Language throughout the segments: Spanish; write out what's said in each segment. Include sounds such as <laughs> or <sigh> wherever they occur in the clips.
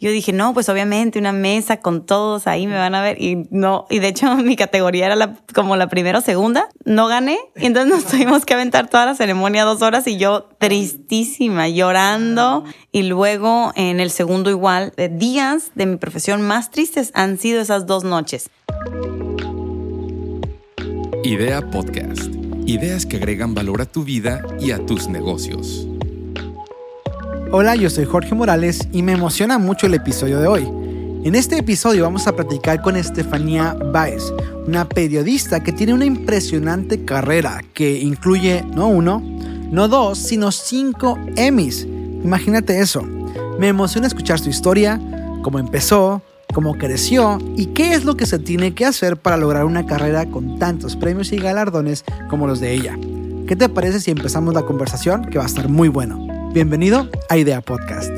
Yo dije, no, pues obviamente una mesa con todos ahí me van a ver. Y no, y de hecho <laughs> mi categoría era la, como la primera o segunda. No gané. Y entonces nos <laughs> tuvimos que aventar toda la ceremonia dos horas y yo tristísima, llorando. Y luego en el segundo igual, de días de mi profesión más tristes han sido esas dos noches. Idea Podcast. Ideas que agregan valor a tu vida y a tus negocios. Hola, yo soy Jorge Morales y me emociona mucho el episodio de hoy. En este episodio vamos a platicar con Estefanía Baez, una periodista que tiene una impresionante carrera que incluye no uno, no dos, sino cinco Emmys. Imagínate eso. Me emociona escuchar su historia, cómo empezó, cómo creció y qué es lo que se tiene que hacer para lograr una carrera con tantos premios y galardones como los de ella. ¿Qué te parece si empezamos la conversación? Que va a estar muy bueno. Bienvenido a Idea Podcast.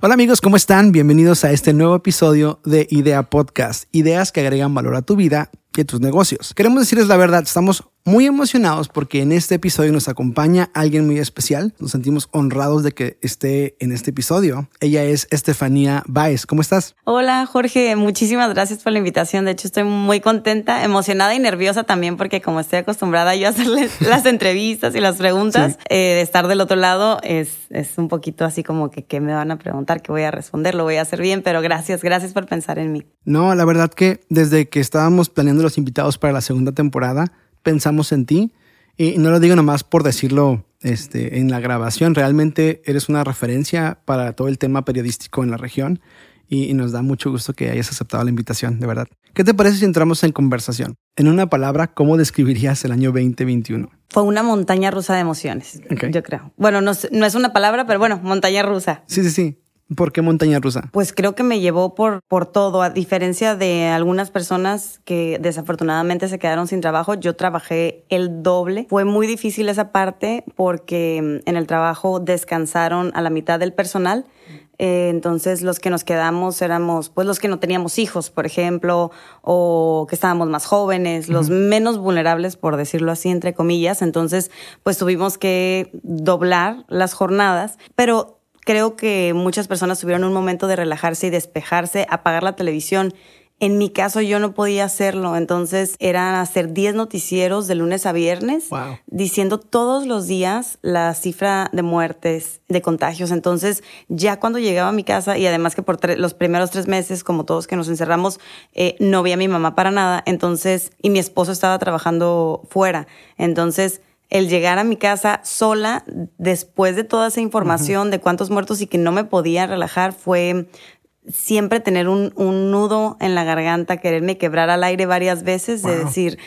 Hola amigos, ¿cómo están? Bienvenidos a este nuevo episodio de Idea Podcast, ideas que agregan valor a tu vida y tus negocios. Queremos decirles la verdad, estamos muy emocionados porque en este episodio nos acompaña alguien muy especial. Nos sentimos honrados de que esté en este episodio. Ella es Estefanía Baez. ¿Cómo estás? Hola Jorge, muchísimas gracias por la invitación. De hecho, estoy muy contenta, emocionada y nerviosa también porque como estoy acostumbrada yo a hacerles <laughs> las entrevistas y las preguntas, eh, de estar del otro lado es, es un poquito así como que qué me van a preguntar, qué voy a responder, lo voy a hacer bien, pero gracias, gracias por pensar en mí. No, la verdad que desde que estábamos planeando los invitados para la segunda temporada, pensamos en ti. Y no lo digo nomás por decirlo este, en la grabación, realmente eres una referencia para todo el tema periodístico en la región y, nos da mucho gusto que hayas aceptado la invitación, de verdad. ¿Qué te parece si entramos en conversación? En una palabra, ¿cómo describirías el año 2021? Fue una montaña rusa de emociones, yo creo. Bueno, no, no es una palabra, pero bueno, montaña rusa. Sí, sí, sí. ¿Por qué montaña rusa? Pues creo que me llevó por, por todo, a diferencia de algunas personas que desafortunadamente se quedaron sin trabajo, yo trabajé el doble. Fue muy difícil esa parte porque mm, en el trabajo descansaron a la mitad del personal. Eh, entonces los que nos quedamos éramos pues los que no teníamos hijos, por ejemplo, o que estábamos más jóvenes, los menos vulnerables, por decirlo así, entre comillas. Entonces pues tuvimos que doblar las jornadas, pero creo que muchas personas tuvieron un momento de relajarse y despejarse, apagar la televisión. En mi caso yo no podía hacerlo, entonces era hacer 10 noticieros de lunes a viernes, diciendo todos los días la cifra de muertes, de contagios. Entonces ya cuando llegaba a mi casa, y además que por los primeros tres meses, como todos que nos encerramos, eh, no vi a mi mamá para nada, entonces, y mi esposo estaba trabajando fuera, entonces el llegar a mi casa sola después de toda esa información de cuántos muertos y que no me podía relajar fue siempre tener un, nudo en la garganta, quererme quebrar al aire varias veces, de decir,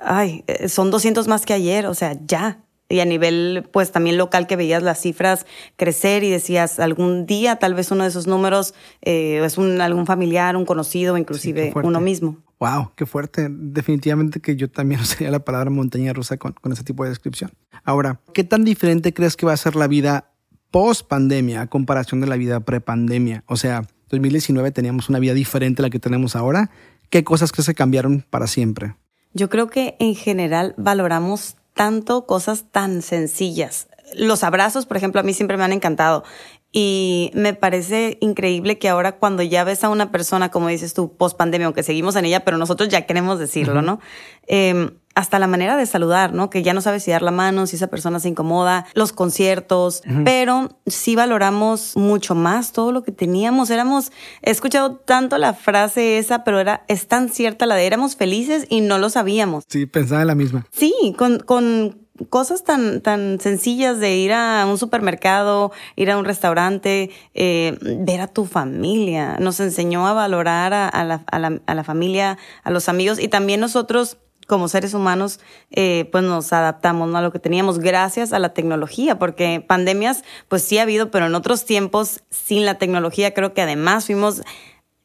ay, eh, son 200 más que ayer, o sea, ya, y a nivel pues también local que veías las cifras crecer y decías algún día tal vez uno de esos números eh, es un, algún familiar, un conocido, inclusive uno mismo. Wow, qué fuerte. Definitivamente que yo también <laughs> usaría la palabra montaña rusa con, con ese tipo de descripción. Ahora, ¿qué tan diferente crees que va a ser la vida post pandemia a comparación de la vida pre pandemia? O sea, 2019 teníamos una vida diferente a la que tenemos ahora. ¿Qué cosas que cambiaron para siempre? Yo creo que en general valoramos tanto cosas tan sencillas. Los abrazos, por ejemplo, a mí siempre me han encantado. Y me parece increíble que ahora cuando ya ves a una persona, como dices tú, post pandemia, aunque seguimos en ella, pero nosotros ya queremos decirlo, ¿no? Eh, hasta la manera de saludar, ¿no? Que ya no sabes si dar la mano, si esa persona se incomoda, los conciertos, pero sí valoramos mucho más todo lo que teníamos. Éramos, he escuchado tanto la frase esa, pero era, es tan cierta la de éramos felices y no lo sabíamos. Sí, pensaba en la misma. Sí, con, con cosas tan, tan sencillas de ir a un supermercado, ir a un restaurante, eh, ver a tu familia. Nos enseñó a valorar a, la, a, la, a la familia, a los amigos y también nosotros como seres humanos, eh, pues nos adaptamos a lo que teníamos gracias a la tecnología, porque pandemias, pues sí ha habido, pero en otros tiempos, sin la tecnología, creo que además fuimos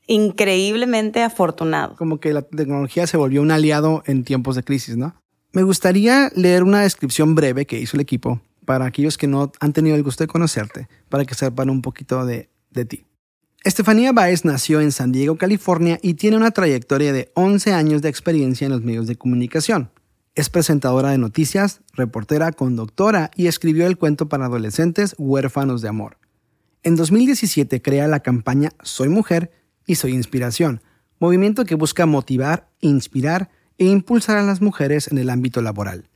increíblemente afortunados. Como que la tecnología se volvió un aliado en tiempos de crisis, ¿no? Me gustaría leer una descripción breve que hizo el equipo para aquellos que no han tenido el gusto de conocerte, para que sepan un poquito de, de ti. Estefanía Baez nació en San Diego, California y tiene una trayectoria de 11 años de experiencia en los medios de comunicación. Es presentadora de noticias, reportera, conductora y escribió el cuento para adolescentes Huérfanos de Amor. En 2017 crea la campaña Soy Mujer y Soy Inspiración, movimiento que busca motivar, inspirar e impulsar a las mujeres en el ámbito laboral.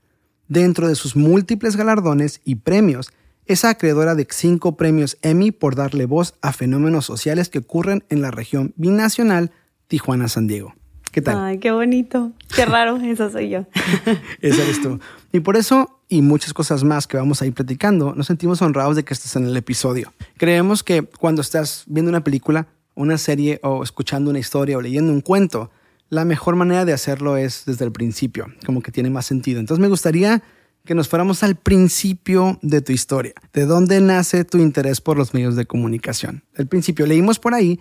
Dentro de sus múltiples galardones y premios, es acreedora de cinco premios Emmy por darle voz a fenómenos sociales que ocurren en la región binacional Tijuana-San Diego. ¿Qué tal? Ay, qué bonito. Qué raro, <laughs> eso soy yo. <laughs> Esa eres tú. Y por eso, y muchas cosas más que vamos a ir platicando, nos sentimos honrados de que estés en el episodio. Creemos que cuando estás viendo una película, una serie o escuchando una historia o leyendo un cuento, la mejor manera de hacerlo es desde el principio, como que tiene más sentido. Entonces me gustaría que nos fuéramos al principio de tu historia. ¿De dónde nace tu interés por los medios de comunicación? El principio, leímos por ahí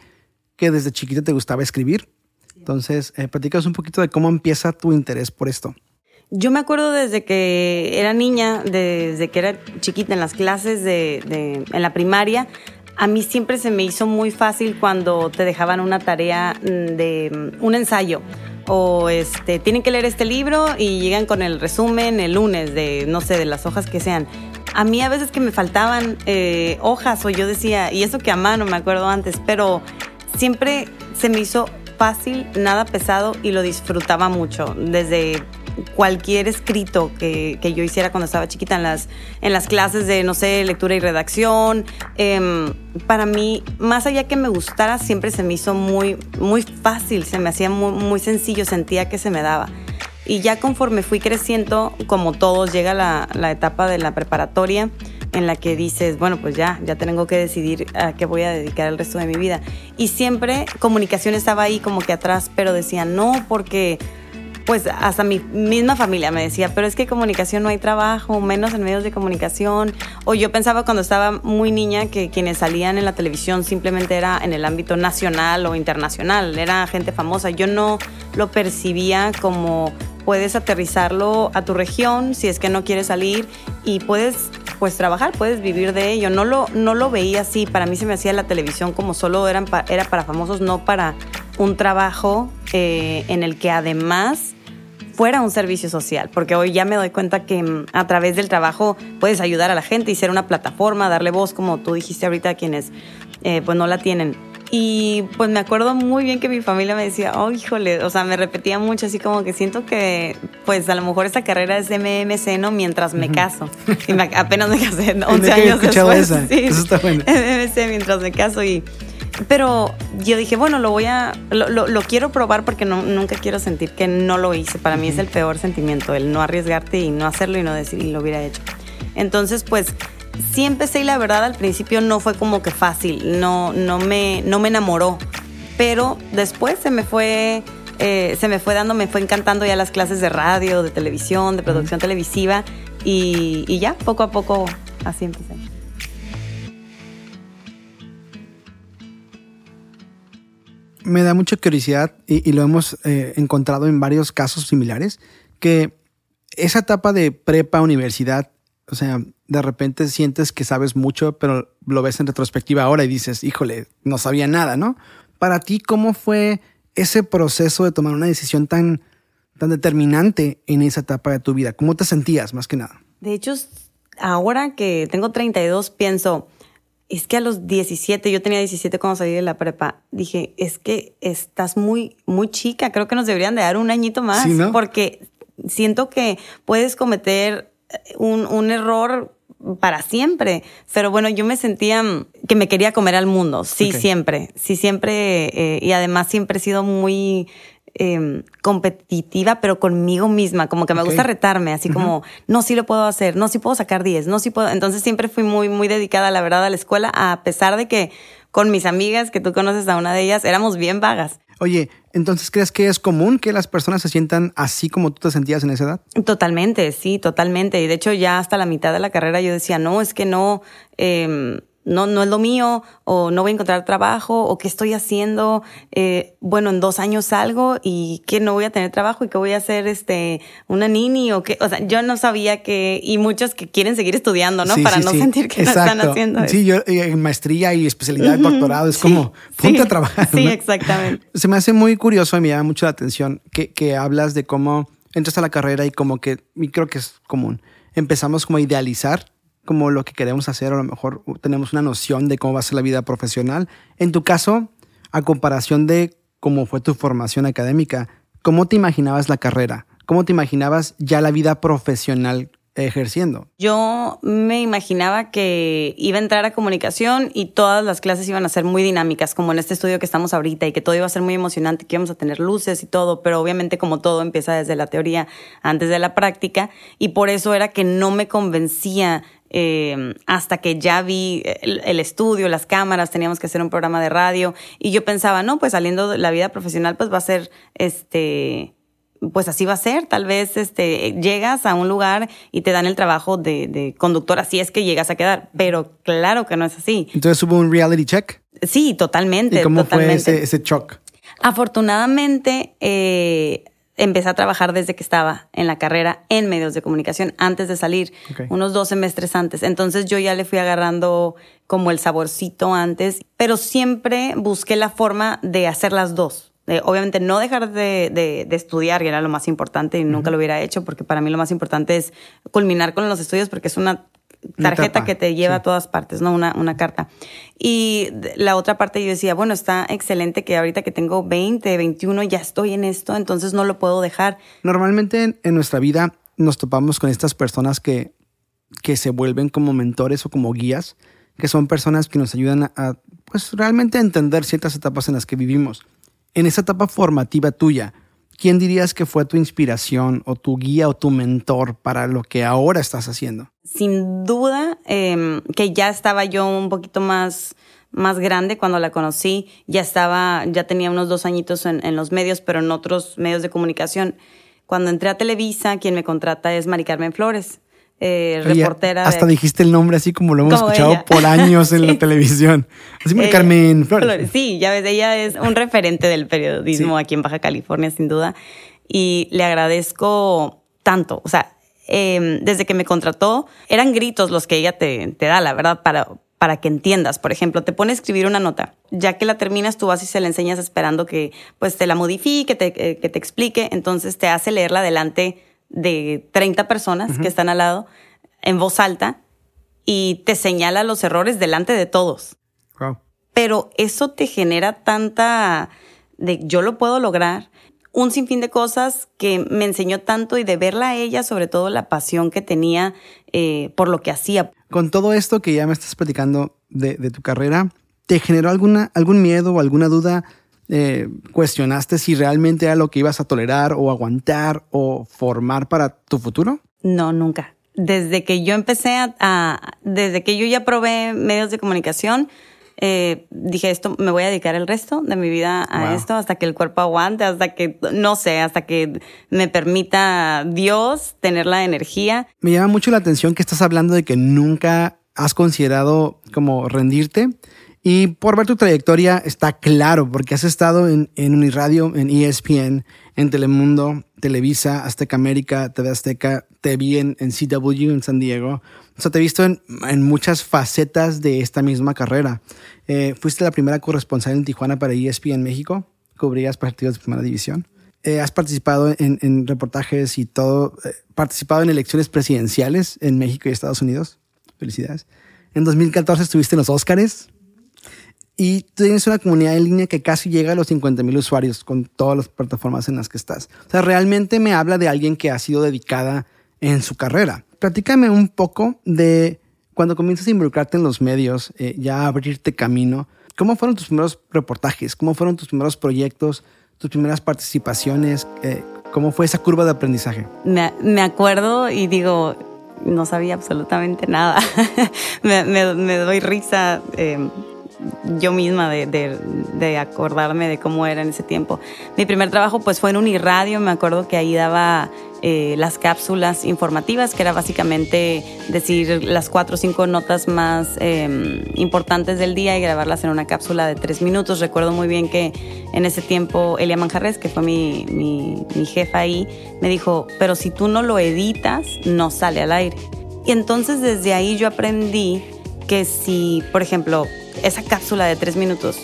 que desde chiquita te gustaba escribir. Entonces, eh, un poquito de cómo empieza tu interés por esto. Yo me acuerdo desde que era niña, desde que era chiquita en las clases de, de, en la primaria, a mí siempre se me hizo muy fácil cuando te dejaban una tarea mm, de mm, un ensayo o este tienen que leer este libro y llegan con el resumen el lunes de no sé de las hojas que sean. A mí a veces que me faltaban eh, hojas o yo decía y eso que a mano me acuerdo antes, pero siempre se me hizo fácil, nada pesado y lo disfrutaba mucho desde cualquier escrito que, que, yo hiciera cuando estaba chiquita en las, en las clases de, no sé, lectura y redacción. Eh, para mí, más allá que me gustara, siempre se me hizo muy, muy fácil, se me hacía muy, muy sencillo, sentía que se me daba. Y ya conforme fui creciendo, como todos, llega la, la etapa de la preparatoria en la que dices, bueno, pues ya, ya tengo que decidir a qué voy a dedicar el resto de mi vida. Y siempre comunicación estaba ahí como que atrás, pero decía, no, porque pues hasta mi misma familia me decía, pero es que comunicación no hay trabajo, menos en medios de comunicación. O yo pensaba cuando estaba muy niña que quienes salían en la televisión simplemente era en el ámbito nacional o internacional, era gente famosa. Yo no lo percibía como puedes aterrizarlo a tu región si es que no quieres salir y puedes pues trabajar, puedes vivir de ello. No lo, no lo veía así, para mí se me hacía la televisión como solo eran era para famosos, no para un trabajo eh, en el que además fuera un servicio social, porque hoy ya me doy cuenta que mm, a través del trabajo puedes ayudar a la gente y ser una plataforma, darle voz, como tú dijiste ahorita, a quienes eh, pues no la tienen. Y pues me acuerdo muy bien que mi familia me decía, oh, híjole, o sea, me repetía mucho, así como que siento que, pues a lo mejor esta carrera es de MMC, ¿no? Mientras me caso. Y apenas me casé 11 <laughs> años después. Esa. Sí, Eso está bueno. <laughs> MMC mientras me caso y pero yo dije, bueno, lo voy a, lo, lo, quiero probar porque no, nunca quiero sentir que no lo hice. Para mí es el peor sentimiento, el no arriesgarte y no hacerlo y no decir y lo hubiera hecho. Entonces, pues sí empecé y la verdad al principio no fue como que fácil, no, no, me, no me enamoró. Pero después se me fue, eh, se me fue dando, me fue encantando ya las clases de radio, de televisión, de producción televisiva y, y ya poco a poco así empecé. me da mucha curiosidad y, lo hemos eh, encontrado en varios casos similares, que esa etapa de prepa, universidad, o sea, de repente sientes que sabes mucho, pero lo ves en retrospectiva ahora y dices, híjole, no sabía nada, ¿no? Para ti, ¿cómo fue ese proceso de tomar una decisión tan, tan determinante en esa etapa de tu vida? ¿Cómo te sentías más que nada? De hecho, ahora que tengo 32, pienso, es que a los 17, yo tenía 17 cuando salí de la prepa, dije, es que estás muy, muy chica, creo que nos deberían de dar un añito más, porque siento que puedes cometer un, un error para siempre. Pero bueno, yo me sentía que me quería comer al mundo, sí, siempre, sí, siempre, eh, y además siempre he sido muy Em, competitiva, pero conmigo misma, como que me gusta retarme, así como, no, sí lo puedo hacer, no, sí puedo sacar 10, no, sí puedo. Entonces siempre fui muy, muy dedicada, la verdad, a la escuela, a pesar de que con mis amigas, que tú conoces a una de ellas, éramos bien vagas. Oye, entonces, ¿crees que es común que las personas se sientan así como tú te sentías en esa edad? Totalmente, sí, totalmente. Y de hecho, ya hasta la mitad de la carrera yo decía, no, es que no. Eh, no, no es lo mío, o no voy a encontrar trabajo, o qué estoy haciendo, eh, bueno, en dos años salgo y que no voy a tener trabajo y que voy a hacer este, una nini o qué, o sea, yo no sabía que, y muchos que quieren seguir estudiando, ¿no? Para no sentir que no están haciendo. Sí, yo, eh, maestría y especialidad, doctorado, es como, ponte a trabajar. Sí, exactamente. Se me hace muy curioso y me llama mucho la atención que, que hablas de cómo entras a la carrera y como que, y creo que es común, empezamos como a idealizar como lo que queremos hacer, a lo mejor tenemos una noción de cómo va a ser la vida profesional. En tu caso, a comparación de cómo fue tu formación académica, ¿cómo te imaginabas la carrera? ¿Cómo te imaginabas ya la vida profesional ejerciendo? Yo me imaginaba que iba a entrar a comunicación y todas las clases iban a ser muy dinámicas, como en este estudio que estamos ahorita, y que todo iba a ser muy emocionante, que íbamos a tener luces y todo, pero obviamente como todo empieza desde la teoría antes de la práctica, y por eso era que no me convencía eh, hasta que ya vi el, el, estudio, las cámaras, teníamos que hacer un programa de radio y yo pensaba, no, pues saliendo de la vida profesional, pues va a ser este pues así va a ser. Tal vez este, llegas a un lugar y te dan el trabajo de, de, conductor, así es que llegas a quedar. Pero claro que no es así. Entonces hubo un reality check. Sí, totalmente. ¿Y cómo totalmente. fue ese, ese shock? Afortunadamente, eh, empecé a trabajar desde que estaba en la carrera en medios de comunicación, antes de salir, okay. unos dos semestres antes. Entonces yo ya le fui agarrando como el saborcito antes, pero siempre busqué la forma de hacer las dos. Obviamente no dejar de, de, de, estudiar, que era lo más importante y uh -huh. nunca lo hubiera hecho, porque para mí lo más importante es culminar con los estudios, porque es una tarjeta que te lleva sí. a todas partes, ¿no? Una, una carta. Y la otra parte yo decía, bueno, está excelente que ahorita que tengo 20, 21, ya estoy en esto, entonces no lo puedo dejar. Normalmente en, en nuestra vida nos topamos con estas personas que, que se vuelven como mentores o como guías, que son personas que nos ayudan a, a pues realmente a entender ciertas etapas en las que vivimos. En esa etapa formativa tuya, ¿quién dirías que fue tu inspiración o tu guía o tu mentor para lo que ahora estás haciendo? Sin duda eh, que ya estaba yo un poquito más, más grande cuando la conocí, ya estaba, ya tenía unos dos añitos en, en los medios, pero en otros medios de comunicación. Cuando entré a Televisa, quien me contrata es Mari Carmen Flores. Eh, Oye, reportera. Hasta de... dijiste el nombre así como lo hemos como escuchado ella. por años en <laughs> sí. la televisión. Así Mari Carmen Flores. Sí, ya ves, ella es un referente del periodismo sí. aquí en Baja California, sin duda. Y le agradezco tanto. O sea, eh, desde que me contrató, eran gritos los que ella te, te da, la verdad, para, para que entiendas. Por ejemplo, te pone a escribir una nota. Ya que la terminas, tú vas y se la enseñas esperando que pues te la modifique, te, eh, que te explique. Entonces te hace leerla delante de 30 personas uh -huh. que están al lado en voz alta y te señala los errores delante de todos. Wow. Pero eso te genera tanta de yo lo puedo lograr, un sinfín de cosas que me enseñó tanto y de verla a ella, sobre todo la pasión que tenía eh, por lo que hacía. Con todo esto que ya me estás platicando de, de tu carrera, ¿te generó alguna, algún miedo o alguna duda? Eh, ¿Cuestionaste si realmente era lo que ibas a tolerar o aguantar o formar para tu futuro? No, nunca. Desde que yo empecé a, a desde que yo ya probé medios de comunicación, eh, dije esto, me voy a dedicar el resto de mi vida a wow. esto hasta que el cuerpo aguante, hasta que, no sé, hasta que me permita Dios tener la energía. Me llama mucho la atención que estás hablando de que nunca has considerado como rendirte. Y por ver tu trayectoria está claro, porque has estado en, en Uniradio, en ESPN, en Telemundo, Televisa, Azteca América, TV Azteca, te vi en, en CW en San Diego. O sea, te he visto en, en muchas facetas de esta misma carrera. Eh, fuiste la primera corresponsal en Tijuana para ESPN México, cubrías partidos de primera división. Eh, has participado en, en, reportajes y todo, eh, participado en elecciones presidenciales en México y Estados Unidos. Felicidades. En 2014 estuviste en los Óscares, y tienes una comunidad en línea que casi llega a los 50 mil usuarios con todas las plataformas en las que estás. O sea, realmente me habla de alguien que ha sido dedicada en su carrera. Platícame un poco de cuando comienzas a involucrarte en los medios, eh, ya a abrirte camino. ¿Cómo fueron tus primeros reportajes? ¿Cómo fueron tus primeros proyectos? ¿Tus primeras participaciones? Eh, ¿Cómo fue esa curva de aprendizaje? Me, me acuerdo y digo, no sabía absolutamente nada. <laughs> me, me, me, doy risa. Eh, yo misma de, de, de, acordarme de cómo era en ese tiempo. Mi primer trabajo pues fue en Uniradio, me acuerdo que ahí daba eh, las cápsulas informativas, que era básicamente decir las cuatro o cinco notas más eh, importantes del día y grabarlas en una cápsula de tres minutos. Recuerdo muy bien que en ese tiempo Elia Manjarres, que fue mi, mi, mi jefa ahí, me dijo, pero si tú no lo editas, no sale al aire. Y entonces desde ahí yo aprendí que si, por ejemplo, esa cápsula de tres minutos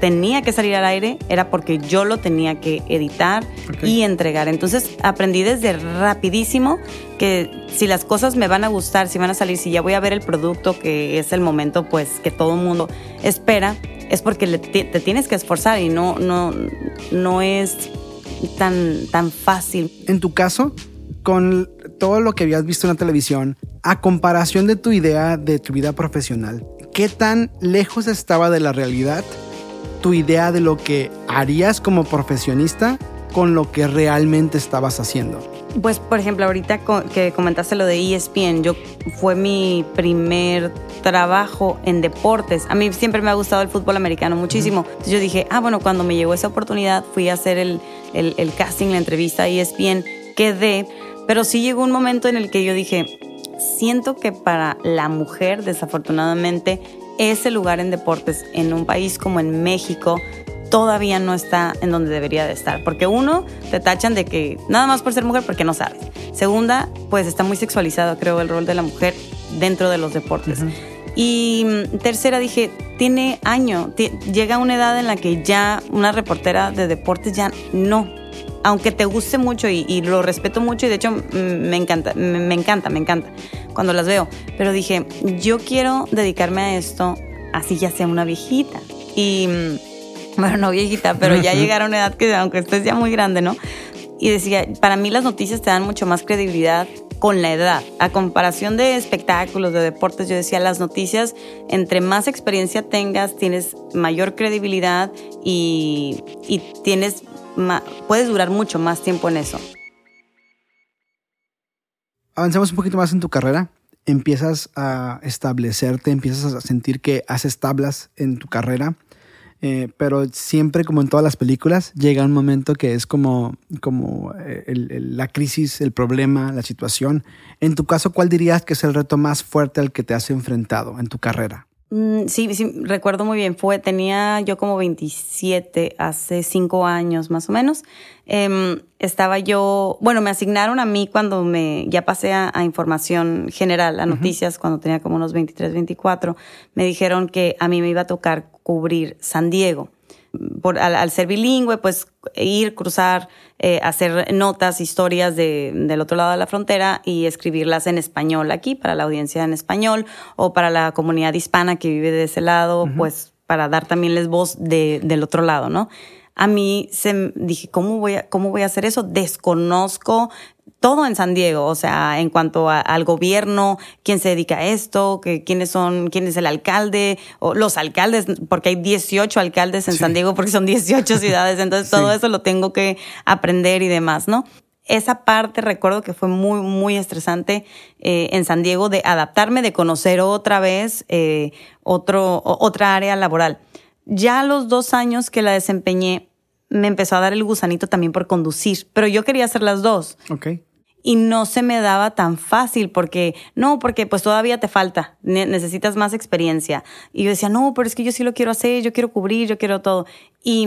tenía que salir al aire era porque yo lo tenía que editar y entregar. Entonces aprendí desde rapidísimo que si las cosas me van a gustar, si van a salir, si ya voy a ver el producto que es el momento pues que todo el mundo espera, es porque te, tienes que esforzar y no, no, no es tan, tan fácil. En tu caso, con todo lo que habías visto en la televisión, a comparación de tu idea de tu vida profesional, ¿qué tan lejos estaba de la realidad tu idea de lo que harías como profesionista con lo que realmente estabas haciendo? Pues, por ejemplo, ahorita que comentaste lo de ESPN, yo fue mi primer trabajo en deportes. A mí siempre me ha gustado el fútbol americano muchísimo. Entonces yo dije, ah, bueno, cuando me llegó esa oportunidad, fui a hacer el, el, el casting, la entrevista a ESPN, quedé, pero sí llegó un momento en el que yo dije, siento que para la mujer, desafortunadamente, ese lugar en deportes en un país como en México todavía no está en donde debería de estar. Porque uno, te tachan de que nada más por ser mujer porque no sabes. Segunda, pues está muy sexualizado, creo, el rol de la mujer dentro de los deportes. Y mm, tercera, dije, tiene año, llega una edad en la que ya una reportera de deportes ya no. Aunque te guste mucho y, lo respeto mucho y de hecho mm, me encanta, me encanta, me encanta cuando las veo. Pero dije, yo quiero dedicarme a esto así ya sea una viejita. Y mm, bueno, no viejita, pero ya llegar a una edad que aunque estés ya muy grande, ¿no? Y decía, para mí las noticias te dan mucho más credibilidad con la edad. A comparación de espectáculos, de deportes, yo decía, las noticias, entre más experiencia tengas, tienes mayor credibilidad y, y tienes, puedes durar mucho más tiempo en eso. Avancemos un poquito más en tu carrera. Empiezas a establecerte, empiezas a sentir que haces tablas en tu carrera eh, pero siempre, como en todas las películas, llega un momento que es como, como eh, la crisis, el problema, la situación. En tu caso, ¿cuál dirías que es el reto más fuerte al que te has enfrentado en tu carrera? Mm, sí, sí, recuerdo muy bien. Fue, tenía yo como 27, hace cinco años más o menos. Em, estaba yo, bueno, me asignaron a mí cuando me, ya pasé a, información general, a noticias, cuando tenía como unos 23, 24. Me dijeron que a mí me iba a tocar cubrir San Diego por, al, ser bilingüe, pues ir, cruzar, eh, hacer notas, historias de, del otro lado de la frontera y escribirlas en español aquí para la audiencia en español o para la comunidad hispana que vive de ese lado, pues para dar también les voz de, del otro lado, ¿no? A mí se dije, ¿cómo voy a, cómo voy a hacer eso? Desconozco todo en San Diego, o sea, en cuanto al gobierno, quién se dedica a esto, que, quiénes son, quién es el alcalde, o los alcaldes, porque hay 18 alcaldes en San Diego, porque son 18 <laughs> ciudades, entonces todo eso lo tengo que aprender y demás, ¿no? Esa parte recuerdo que fue muy, muy estresante eh, en San Diego de adaptarme, de conocer otra vez eh, otro, otra área laboral. Ya a los dos años que la desempeñé, me empezó a dar el gusanito también por conducir, pero yo quería hacer las dos. Ok. Y no se me daba tan fácil porque, no, porque pues todavía te falta, necesitas más experiencia. Y yo decía, no, pero es que yo sí lo quiero hacer, yo quiero cubrir, yo quiero todo. Y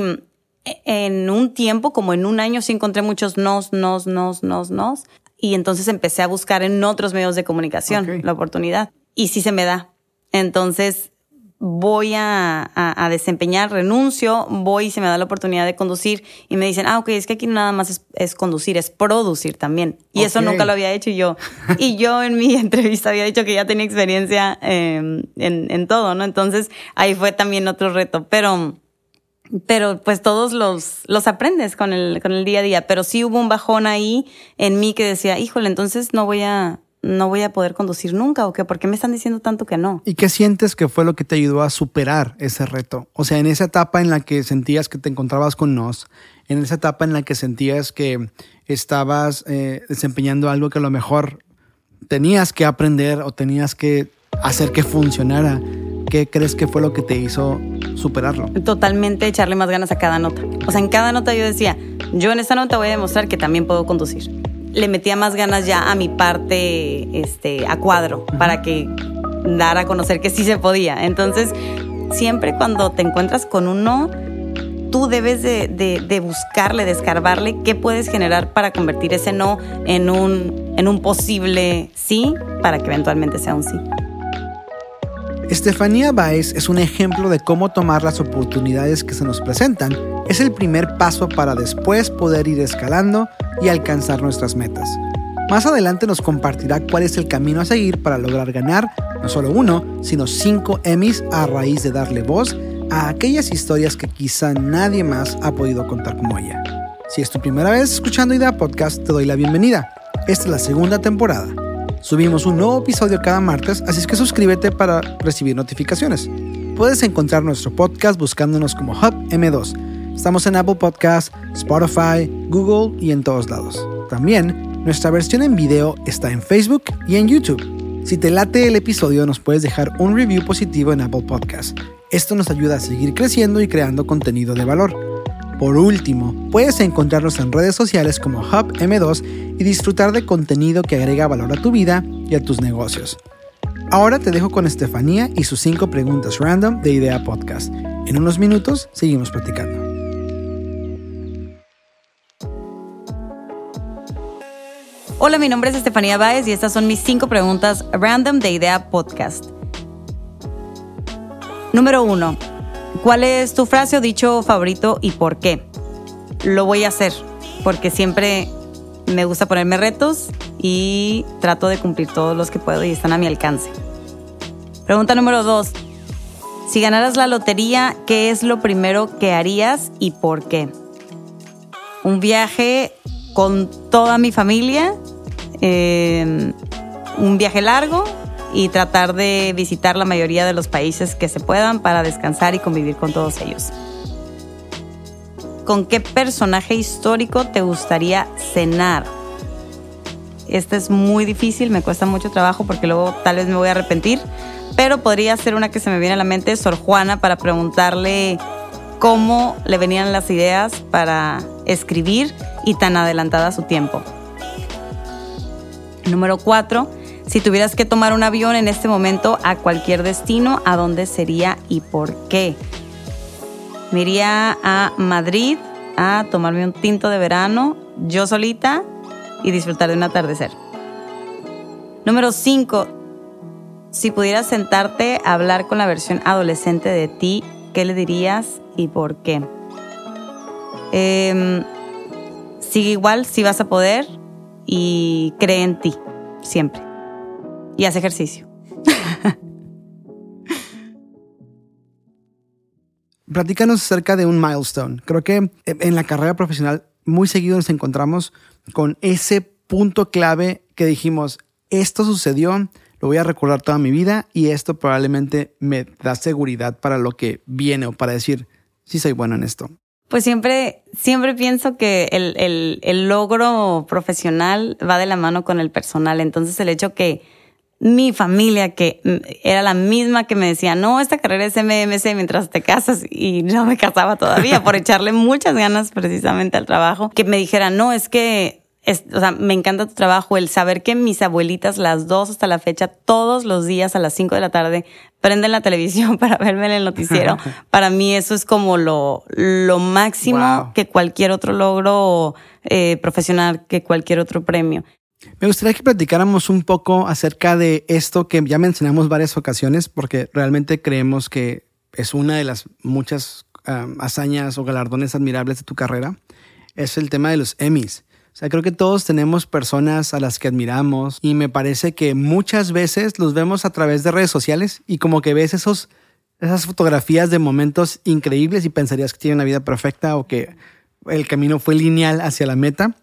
e, en un tiempo, como en un año, sí encontré muchos nos, nos, nos, nos, nos. Y entonces empecé a buscar en otros medios de comunicación la oportunidad. Y sí se me da. Entonces, voy a, desempeñar, renuncio, voy y se me da la oportunidad de conducir y me dicen, ah, ok, es que aquí nada más es, conducir, es producir también. Y eso nunca lo había hecho yo. y yo en mi <laughs> entrevista había dicho que ya tenía experiencia em, en, todo, ¿no? Entonces ahí fue también otro reto, pero... Pero pues todos los, los aprendes con el, con el día a día. Pero sí hubo un bajón ahí en mí que decía, híjole, entonces no voy a, no voy a poder conducir nunca o qué? ¿Por qué me están diciendo tanto que no? ¿Y qué sientes que fue lo que te ayudó a superar ese reto? O sea, en esa etapa en la que sentías que te encontrabas con nos, en esa etapa en la que sentías que estabas eh, desempeñando algo que a lo mejor tenías que aprender o tenías que hacer que funcionara. ¿Qué crees que fue lo que te hizo superarlo? Totalmente echarle más ganas a cada nota. O sea, en cada nota yo decía, yo en esta nota voy a demostrar que también puedo conducir le metía más ganas ya a mi parte este, a cuadro para que dar a conocer que sí se podía. Entonces, siempre cuando te encuentras con un no, tú debes de, de, buscarle, de escarbarle qué puedes generar para convertir ese no en un, en un posible sí para que eventualmente sea un sí. Estefanía Baez es un ejemplo de cómo tomar las oportunidades que se nos presentan es el primer paso para después poder ir escalando y alcanzar nuestras metas. Más adelante nos compartirá cuál es el camino a seguir para lograr ganar no solo uno, sino cinco Emmys a raíz de darle voz a aquellas historias que quizá nadie más ha podido contar como ella. Si es tu primera vez escuchando Idea Podcast, te doy la bienvenida. Esta es la segunda temporada. Subimos un nuevo episodio cada martes, así es que suscríbete para recibir notificaciones. Puedes encontrar nuestro podcast buscándonos como Hub M2. Estamos en Apple Podcasts, Spotify, Google y en todos lados. También, nuestra versión en video está en Facebook y en YouTube. Si te late el episodio, nos puedes dejar un review positivo en Apple Podcasts. Esto nos ayuda a seguir creciendo y creando contenido de valor. Por último, puedes encontrarnos en redes sociales como Hub M2 y disfrutar de contenido que agrega valor a tu vida y a tus negocios. Ahora te dejo con Estefanía y sus 5 preguntas random de Idea Podcast. En unos minutos seguimos platicando. Hola, mi nombre es Estefanía Báez y estas son mis 5 preguntas random de Idea Podcast. Número 1. ¿Cuál es tu frase o dicho favorito y por qué? Lo voy a hacer porque siempre me gusta ponerme retos y trato de cumplir todos los que puedo y están a mi alcance. Pregunta número dos. Si ganaras la lotería, ¿qué es lo primero que harías y por qué? Un viaje con toda mi familia, eh, un viaje largo y tratar de visitar la mayoría de los países que se puedan para descansar y convivir con todos ellos. ¿Con qué personaje histórico te gustaría cenar? Esta es muy difícil, me cuesta mucho trabajo porque luego tal vez me voy a arrepentir, pero podría ser una que se me viene a la mente, Sor Juana, para preguntarle cómo le venían las ideas para escribir y tan adelantada a su tiempo. Número cuatro, si tuvieras que tomar un avión en este momento a cualquier destino, ¿a dónde sería y por qué? Me iría a Madrid a tomarme un tinto de verano, yo solita, y disfrutar de un atardecer. Número 5. Si pudieras sentarte a hablar con la versión adolescente de ti, ¿qué le dirías y por qué? Eh, sigue igual si vas a poder y cree en ti, siempre y hace ejercicio. <laughs> Platícanos acerca de un milestone. Creo que en la carrera profesional muy seguido nos encontramos con ese punto clave que dijimos, esto sucedió, lo voy a recordar toda mi vida y esto probablemente me da seguridad para lo que viene o para decir, sí soy bueno en esto. Pues siempre, siempre pienso que el, el, el logro profesional va de la mano con el personal. Entonces el hecho que mi familia, que era la misma que me decía, no, esta carrera es MMC mientras te casas y no me casaba todavía por <laughs> echarle muchas ganas precisamente al trabajo, que me dijera, no, es que, es, o sea, me encanta tu trabajo, el saber que mis abuelitas, las dos hasta la fecha, todos los días a las 5 de la tarde, prenden la televisión <laughs> para verme en el noticiero. <laughs> para mí eso es como lo, lo máximo que cualquier otro logro eh, profesional, que cualquier otro premio. Me gustaría que platicáramos un poco acerca de esto que ya mencionamos varias ocasiones, porque realmente creemos que es una de las muchas hazañas o galardones admirables de tu carrera. Es el tema de los Emmys. O sea, creo que todos tenemos personas a las que admiramos y me parece que muchas veces los vemos a través de redes sociales y como que ves esos, esas fotografías de momentos increíbles y pensarías que tienen una vida perfecta o que el camino fue lineal hacia la meta.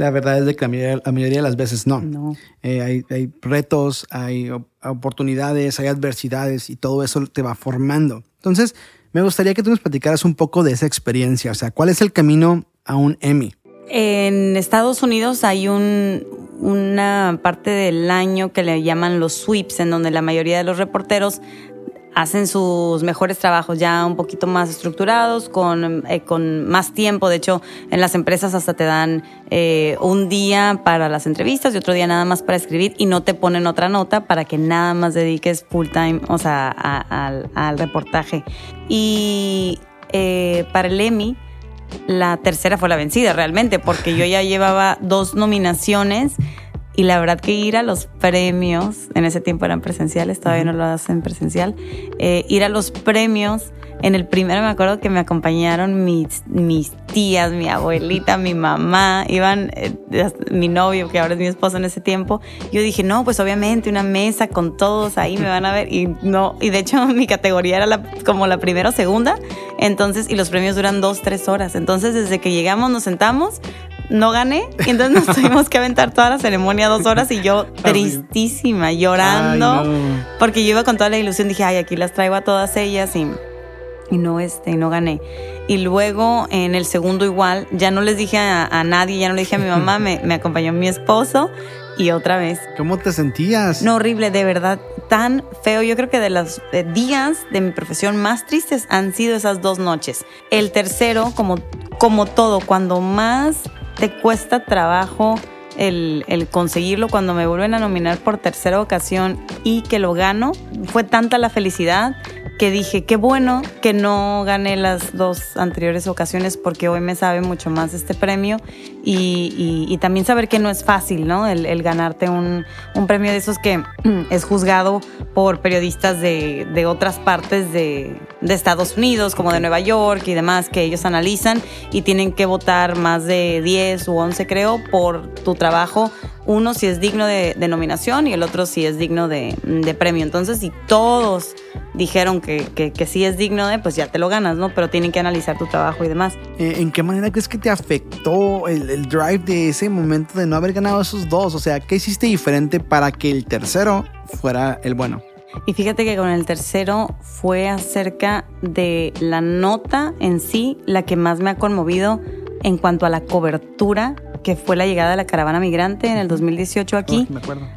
La verdad es de que la mayoría, de las veces no. Eh, hay, hay, retos, hay oportunidades, hay adversidades y todo eso te va formando. Entonces, me gustaría que tú nos platicaras un poco de esa experiencia. O sea, ¿cuál es el camino a un Emmy? En Estados Unidos hay un, una parte del año que le llaman los sweeps, en donde la mayoría de los reporteros hacen sus mejores trabajos ya un poquito más estructurados, con, eh, con más tiempo. De hecho, en las empresas hasta te dan eh, un día para las entrevistas y otro día nada más para escribir y no te ponen otra nota para que nada más dediques full time, o sea, al reportaje. Y eh, para el Emmy, la tercera fue la vencida realmente, porque yo ya llevaba dos nominaciones Y la verdad que ir a los premios, en ese tiempo eran presenciales, todavía no lo hacen presencial, eh, ir a los premios, en el primero me acuerdo que me acompañaron mis, mis tías, mi abuelita, mi mamá, iban eh, mi novio, que ahora es mi esposo en ese tiempo. Yo dije, no, pues obviamente una mesa con todos ahí me van a ver. Y no, y de hecho <laughs> mi categoría era la, como la primera o segunda. Entonces, y los premios duran dos, tres horas. Entonces, desde que llegamos, nos sentamos, no gané. Y entonces nos <laughs> tuvimos que aventar toda la ceremonia dos horas y yo tristísima, llorando. Porque yo iba con toda la ilusión, dije, ay, aquí las traigo a todas ellas y, y no, este, no gané. Y luego en el segundo igual, ya no les dije a, nadie, ya no le dije a mi mamá, me, me acompañó mi esposo y otra vez. ¿Cómo te sentías? No, horrible, de verdad, tan feo. Yo creo que de los días de mi profesión más tristes han sido esas dos noches. El tercero, como, como todo, cuando más te cuesta trabajo el, el, conseguirlo cuando me vuelven a nominar por tercera ocasión y que lo gano. Fue tanta la felicidad que dije, qué bueno que no gané las dos anteriores ocasiones porque hoy me sabe mucho más este premio y, y, también saber que no es fácil, ¿no? El, ganarte un, un, premio de esos que <clears throat> es juzgado por periodistas de, de otras partes de, de, Estados Unidos, como de Nueva York y demás, que ellos analizan y tienen que votar más de 10 u 11, creo, por tu trabajo uno si es digno de, nominación y el otro si es digno de, premio. Entonces, si todos dijeron que, que, sí es digno de, pues ya te lo ganas, ¿no? Pero tienen que analizar tu trabajo y demás. Eh, ¿En qué manera crees que te afectó el, el drive de ese momento de no haber ganado esos dos? O sea, ¿qué hiciste diferente para que el tercero fuera el bueno? Y fíjate que con el tercero fue acerca de la nota en sí, la que más me ha conmovido en cuanto a la cobertura que fue la llegada de la caravana migrante en el 2018 aquí,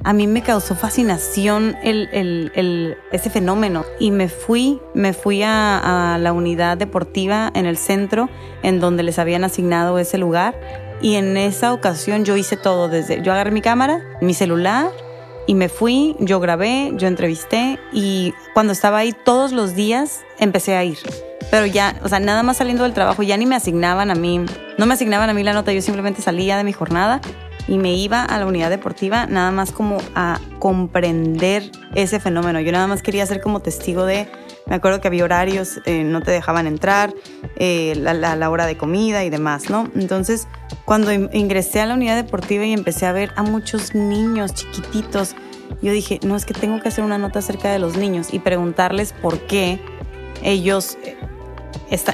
a mí me causó fascinación el, el, ese fenómeno. Y me fui, me fui a, a, la unidad deportiva en el centro, en donde les habían asignado ese lugar. Y en esa ocasión yo hice todo desde, yo agarré mi cámara, mi celular, y me fui, yo grabé, yo entrevisté y cuando estaba ahí todos los días empecé a ir pero ya, o sea, nada más saliendo del trabajo, ya ni me asignaban a mí, no me asignaban a mí la nota, yo simplemente salía de mi jornada y me iba a la unidad deportiva nada más como a comprender ese fenómeno. Yo nada más quería ser como testigo de, me acuerdo que había horarios, eh, no te dejaban entrar, eh, la, la, hora de comida y demás, ¿no? Entonces, cuando ingresé a la unidad deportiva y empecé a ver a muchos niños chiquititos, yo dije, no, es que tengo que hacer una nota acerca de los niños y preguntarles por qué ellos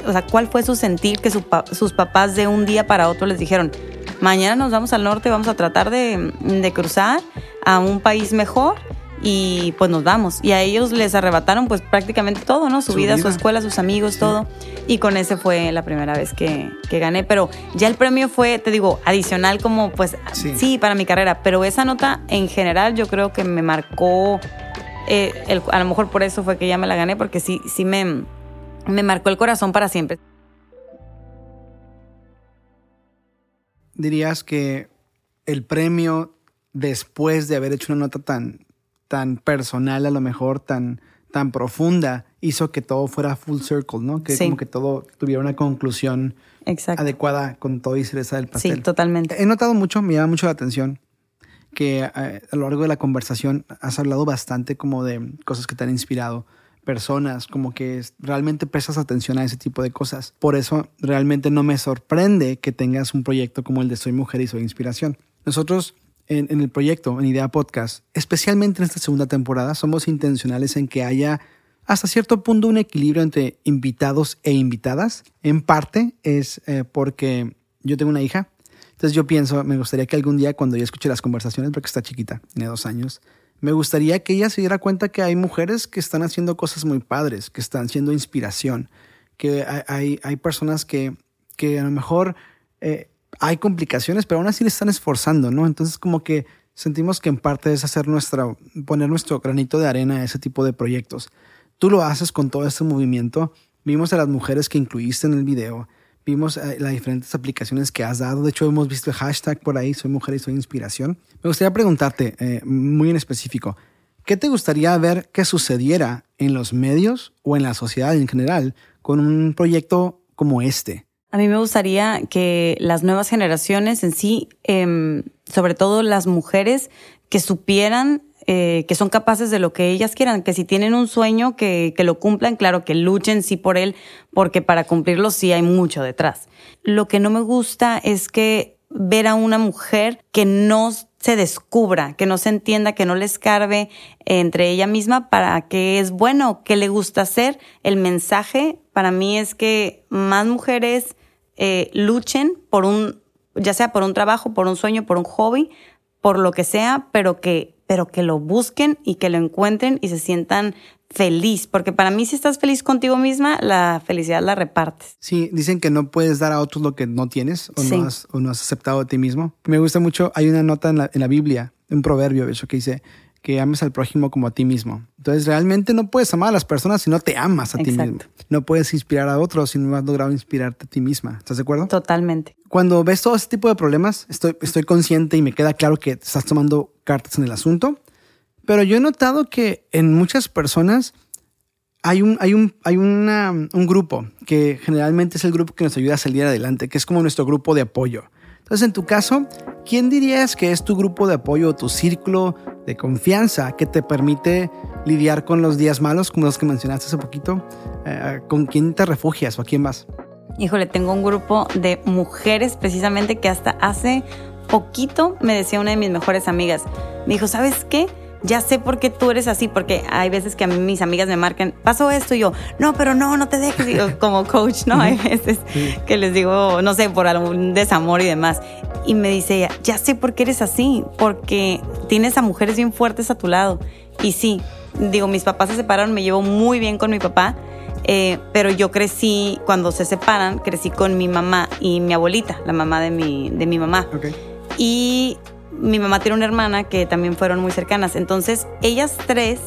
o sea, cuál fue su sentir que sus papás de un día para otro les dijeron, mañana nos vamos al norte, vamos a tratar de, de cruzar a un país mejor y pues nos vamos. Y a ellos les arrebataron pues prácticamente todo, ¿no? Su, vida, su escuela, sus amigos, todo. Y con ese fue la primera vez que, que, gané. Pero ya el premio fue, te digo, adicional como pues sí. para mi carrera. Pero esa nota en general yo creo que me marcó, eh, el, a lo mejor por eso fue que ya me la gané, porque sí, sí me me marcó el corazón para siempre. Dirías que el premio, después de haber hecho una nota tan, tan personal, a lo mejor tan, tan profunda, hizo que todo fuera full circle, ¿no? Que como que todo tuviera una conclusión adecuada con todo y cereza del pastel. Sí, totalmente. He notado mucho, me llama mucho la atención que eh, a lo largo de la conversación has hablado bastante como de cosas que te han inspirado personas, como que realmente prestas atención a ese tipo de cosas. Por eso realmente no me sorprende que tengas un proyecto como el de Soy Mujer y Soy Inspiración. Nosotros en, en el proyecto, en Idea Podcast, especialmente en esta segunda temporada, somos intencionales en que haya hasta cierto punto un equilibrio entre invitados e invitadas. En parte es eh, porque yo tengo una hija. Entonces yo pienso, me gustaría que algún día cuando ella escuche las conversaciones, porque está chiquita, tiene dos años, me gustaría que ella se diera cuenta que hay mujeres que están haciendo cosas muy padres, que están siendo inspiración, que hay, hay, personas que, que a lo mejor eh, hay complicaciones, pero aún así le están esforzando, ¿no? Entonces como que sentimos que en parte es hacer nuestra, poner nuestro granito de arena a ese tipo de proyectos. Tú lo haces con todo este movimiento. Vimos a las mujeres que incluiste en el video vimos eh, las diferentes aplicaciones que has dado. De hecho, hemos visto el hashtag por ahí, soy mujer y soy inspiración. Me gustaría preguntarte, eh, muy en específico, ¿qué te gustaría ver que sucediera en los medios o en la sociedad en general con un proyecto como este? A mí me gustaría que las nuevas generaciones en sí, em, sobre todo las mujeres, que supieran eh, que son capaces de lo que ellas quieran, que si tienen un sueño, que, que, lo cumplan, claro, que luchen sí por él, porque para cumplirlo sí hay mucho detrás. Lo que no me gusta es que ver a una mujer que no se descubra, que no se entienda, que no le escarbe entre ella misma para qué es bueno, qué le gusta hacer. El mensaje para mí es que más mujeres eh, luchen por un, ya sea por un trabajo, por un sueño, por un hobby, por lo que sea, pero que pero que lo busquen y que lo encuentren y se sientan feliz, porque para mí si estás feliz contigo misma, la felicidad la repartes. Sí, dicen que no puedes dar a otros lo que no tienes o, no, has, o no has aceptado de ti mismo. Me gusta mucho, hay una nota en la, en la Biblia, un proverbio, eso que dice que ames al prójimo como a ti mismo. Entonces realmente no puedes amar a las personas si no te amas a ti mismo. No puedes inspirar a otros si no has logrado inspirarte a ti misma. ¿Estás de acuerdo? Totalmente. Cuando ves todo este tipo de problemas, estoy, estoy consciente y me queda claro que estás tomando cartas en el asunto, pero yo he notado que en muchas personas hay un, hay un, hay una, un grupo que generalmente es el grupo que nos ayuda a salir adelante, que es como nuestro grupo de apoyo. Entonces, en tu caso, ¿quién dirías que es tu grupo de apoyo, tu círculo de confianza que te permite lidiar con los días malos, como los que mencionaste hace poquito? Eh, ¿Con quién te refugias o a quién vas? Híjole, tengo un grupo de mujeres precisamente que hasta hace poquito me decía una de mis mejores amigas. Me dijo, ¿sabes qué? Ya sé por qué tú eres así, porque hay veces que a mí mis amigas me marcan, pasó esto y yo, no, pero no, no te dejes, <laughs> como coach, ¿no? Hay veces que les digo, no sé, por algún desamor y demás. Y me dice ella, ya sé por qué eres así, porque tienes a mujeres bien fuertes a tu lado. Y sí, digo, mis papás se separaron, me llevo muy bien con mi papá, eh, pero yo crecí, cuando se separan, crecí con mi mamá y mi abuelita, la mamá de mi, de mi mamá. Y mi mamá tiene una hermana que también fueron muy cercanas. Entonces, ellas tres,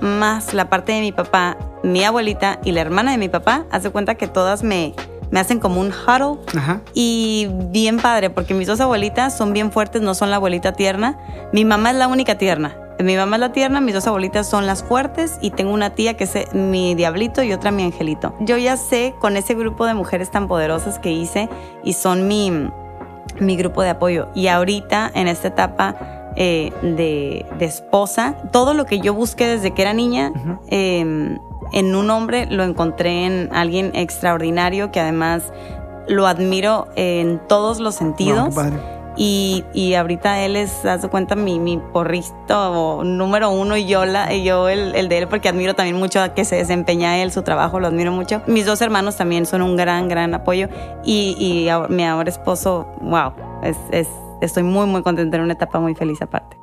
más la parte de mi papá, mi abuelita y la hermana de mi papá, hace cuenta que todas me, me hacen como un huddle. Y bien padre, porque mis dos abuelitas son bien fuertes, no son la abuelita tierna. Mi mamá es la única tierna. Mi mamá es la tierna, mis dos abuelitas son las fuertes y tengo una tía que es mi diablito y otra mi angelito. Yo ya sé con ese grupo de mujeres tan poderosas que hice y son mi mi grupo de apoyo. Y ahorita, en esta etapa eh, de, esposa, todo lo que yo busqué desde que era niña, em, en un hombre lo encontré en alguien extraordinario que además lo admiro en todos los sentidos. Y, y, ahorita él es, haz de cuenta, mi, mi porrito número uno y yo, la, yo el, el, de él, porque admiro también mucho a que se desempeña él, su trabajo, lo admiro mucho. Mis dos hermanos también son un gran, gran apoyo. Y, y mi ahora esposo, wow, es, es, estoy muy, muy contenta en una etapa muy feliz aparte.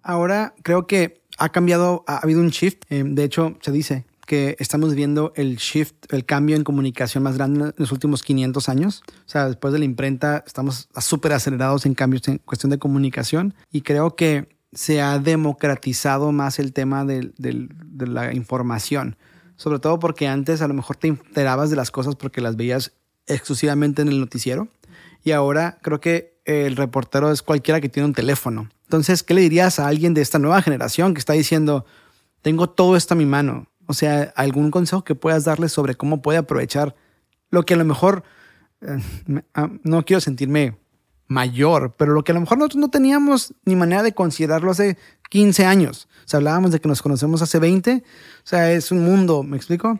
Ahora creo que ha cambiado, ha habido un shift. Eh, de hecho, se dice que estamos viendo el shift, el cambio en comunicación más grande en los últimos 500 años. O sea, después de la imprenta estamos súper acelerados en cambios en cuestión de comunicación y creo que se ha democratizado más el tema de, de la información. Sobre todo porque antes a lo mejor te enterabas de las cosas porque las veías exclusivamente en el noticiero y ahora creo que el reportero es cualquiera que tiene un teléfono. Entonces, ¿qué le dirías a alguien de esta nueva generación que está diciendo, tengo todo esto a mi mano? O sea, algún consejo que puedas darle sobre cómo puede aprovechar lo que a lo mejor, eh, ah, no quiero sentirme mayor, pero lo que a lo mejor nosotros no teníamos ni manera de considerarlo hace 15 años. O sea, hablábamos de que nos conocemos hace 20. O sea, es un mundo, ¿me explico?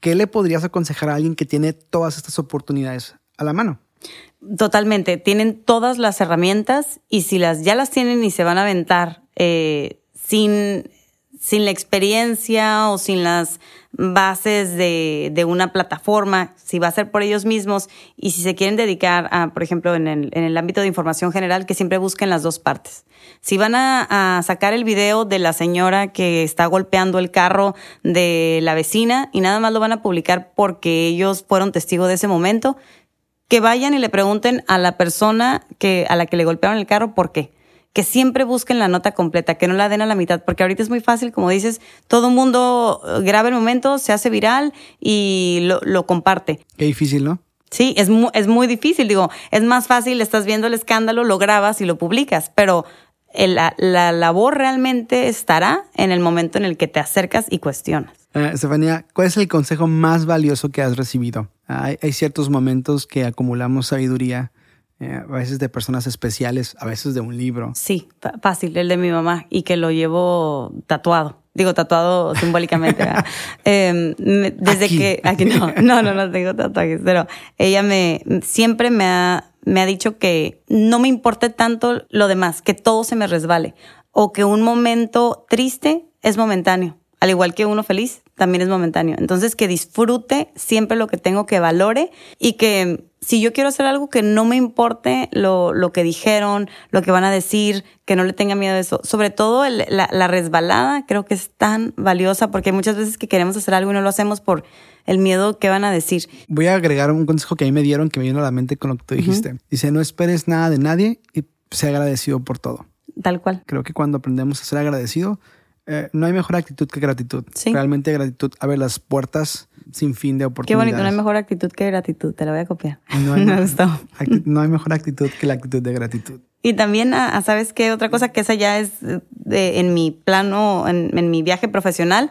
¿Qué le podrías aconsejar a alguien que tiene todas estas oportunidades a la mano? Totalmente, tienen todas las herramientas y si las ya las tienen y se van a aventar eh, sin sin la experiencia o sin las bases de, de, una plataforma, si va a ser por ellos mismos y si se quieren dedicar a, por ejemplo, en el, en el ámbito de información general, que siempre busquen las dos partes. Si van a, a, sacar el video de la señora que está golpeando el carro de la vecina y nada más lo van a publicar porque ellos fueron testigos de ese momento, que vayan y le pregunten a la persona que, a la que le golpearon el carro por qué que siempre busquen la nota completa, que no la den a la mitad, porque ahorita es muy fácil, como dices, todo el mundo eh, graba el momento, se hace viral y lo, lo comparte. Qué difícil, ¿no? Sí, es, es muy difícil, digo, es más fácil, estás viendo el escándalo, lo grabas y lo publicas, pero la, la labor realmente estará en el momento en el que te acercas y cuestionas. Uh, Estefanía, ¿cuál es el consejo más valioso que has recibido? hay, hay, ciertos momentos que acumulamos sabiduría, eh, a veces de personas especiales, a veces de un libro. Sí, fácil, el de mi mamá, y que lo llevo tatuado. Digo, tatuado simbólicamente. eh, <laughs> desde Aquí. que. Aquí no, no, no, no tengo tatuajes, pero ella me siempre me ha, me ha dicho que no me importe tanto lo demás, que todo se me resbale. O que un momento triste es momentáneo. Al igual que uno feliz, también es momentáneo. Entonces, que disfrute siempre lo que tengo, que valore y que si yo quiero hacer algo que no me importe lo, lo que dijeron, lo que van a decir, que no le tenga miedo a eso. Sobre todo el, la, la, resbalada creo que es tan valiosa porque hay muchas veces que queremos hacer algo y no lo hacemos por el miedo que van a decir. Voy a agregar un consejo que a mí me dieron que me vino a la mente con lo que tú dijiste. Uh -huh. Dice, no esperes nada de nadie y sé agradecido por todo. Tal cual. Creo que cuando aprendemos a ser agradecido, eh, no hay mejor actitud que gratitud. Sí. Realmente gratitud abre las puertas sin fin de Qué oportunidades. bonito, no hay mejor actitud que gratitud. Te la voy a copiar. No hay, <laughs> me gustó. No hay mejor actitud que la actitud de gratitud. Y también, a, a ¿sabes qué? Otra cosa que esa ya es de, en mi plano, en, en, mi viaje profesional,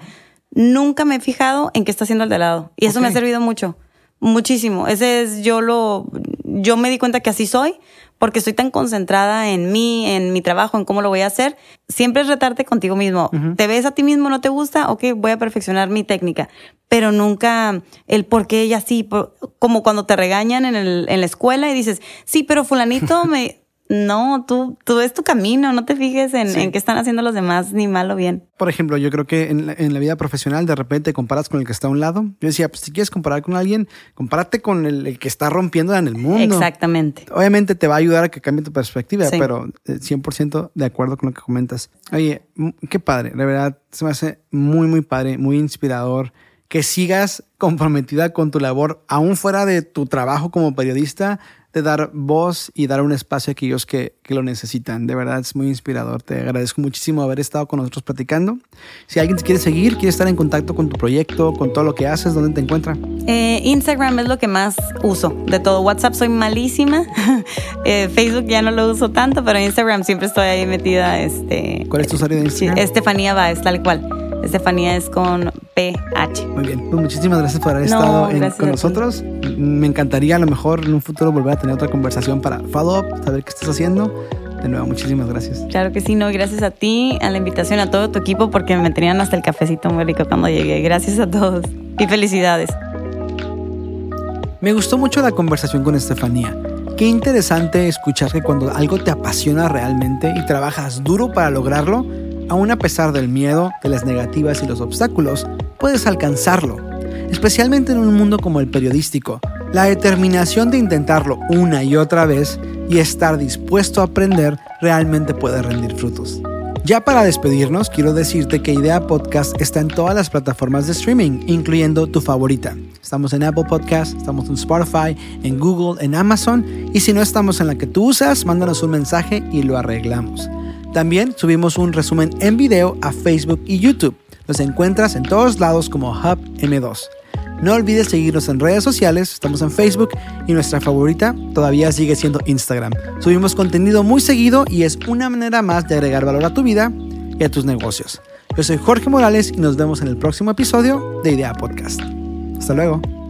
nunca me he fijado en qué está haciendo el de lado. Y eso me ha servido mucho, muchísimo. Ese es, yo lo, yo me di cuenta que así soy, porque estoy tan concentrada en mí, en mi trabajo, en cómo lo voy a hacer. Siempre es retarte contigo mismo. ¿Te ves a ti mismo, no te gusta? Ok, voy a perfeccionar mi técnica. Pero nunca el por qué ella sí, por- como cuando te regañan en, el, en la escuela y dices, sí, pero fulanito <laughs> me... No, tú, tú ves tu camino, no te fijes en, Sí. en qué están haciendo los demás, ni mal o bien. Por ejemplo, yo creo que en la, en la vida profesional de repente comparas con el que está a un lado. Yo decía, pues si quieres comparar con alguien, compárate con el, el que está rompiendo en el mundo. Exactamente. Obviamente te va a ayudar a que cambie tu perspectiva, Sí. pero eh, 100% de acuerdo con lo que comentas. Oye, qué padre, la verdad se me hace muy, muy padre, muy inspirador que sigas comprometida con tu labor, aún fuera de tu trabajo como periodista, de dar voz y dar un espacio a aquellos que, que lo necesitan. De verdad es muy inspirador. Te agradezco muchísimo haber estado con nosotros platicando. Si alguien te quiere seguir, quiere estar en contacto con tu proyecto, con todo lo que haces, ¿dónde te encuentra? Eh, Instagram es lo que más uso de todo. WhatsApp soy malísima. <laughs> Eh, Facebook ya no lo uso tanto, pero Instagram siempre estoy ahí metida. Este, ¿Cuál es tu usuario de Instagram? Estefanía Baez, tal cual. Estefanía es con PH. Muy bien, pues muchísimas gracias por haber No, estado en- con nosotros. Me encantaría a lo mejor en un futuro volver a tener otra conversación para follow up, saber qué estás haciendo. De nuevo, muchísimas gracias. Claro que sí, no, gracias a ti, a la invitación, a todo tu equipo, porque me tenían hasta el cafecito muy rico cuando llegué. Gracias a todos y felicidades. Me gustó mucho la conversación con Estefanía. Qué interesante escuchar que cuando algo te apasiona realmente y trabajas duro para lograrlo, aún a pesar del miedo, de las negativas y los obstáculos, puedes alcanzarlo. Especialmente en un mundo como el periodístico, la determinación de intentarlo una y otra vez y estar dispuesto a aprender realmente puede rendir frutos. Ya para despedirnos, quiero decirte que Idea Podcast está en todas las plataformas de streaming, incluyendo tu favorita. Estamos en Apple Podcast, estamos en Spotify, en Google, en Amazon, y si no estamos en la que tú usas, mándanos un mensaje y lo arreglamos. También subimos un resumen en video a Facebook y YouTube. Los encuentras en todos lados como Hub M2. No olvides seguirnos en redes sociales, estamos en Facebook y nuestra favorita todavía sigue siendo Instagram. Subimos contenido muy seguido y es una manera más de agregar valor a tu vida y a tus negocios. Yo soy Jorge Morales y nos vemos en el próximo episodio de Idea Podcast. Hasta luego.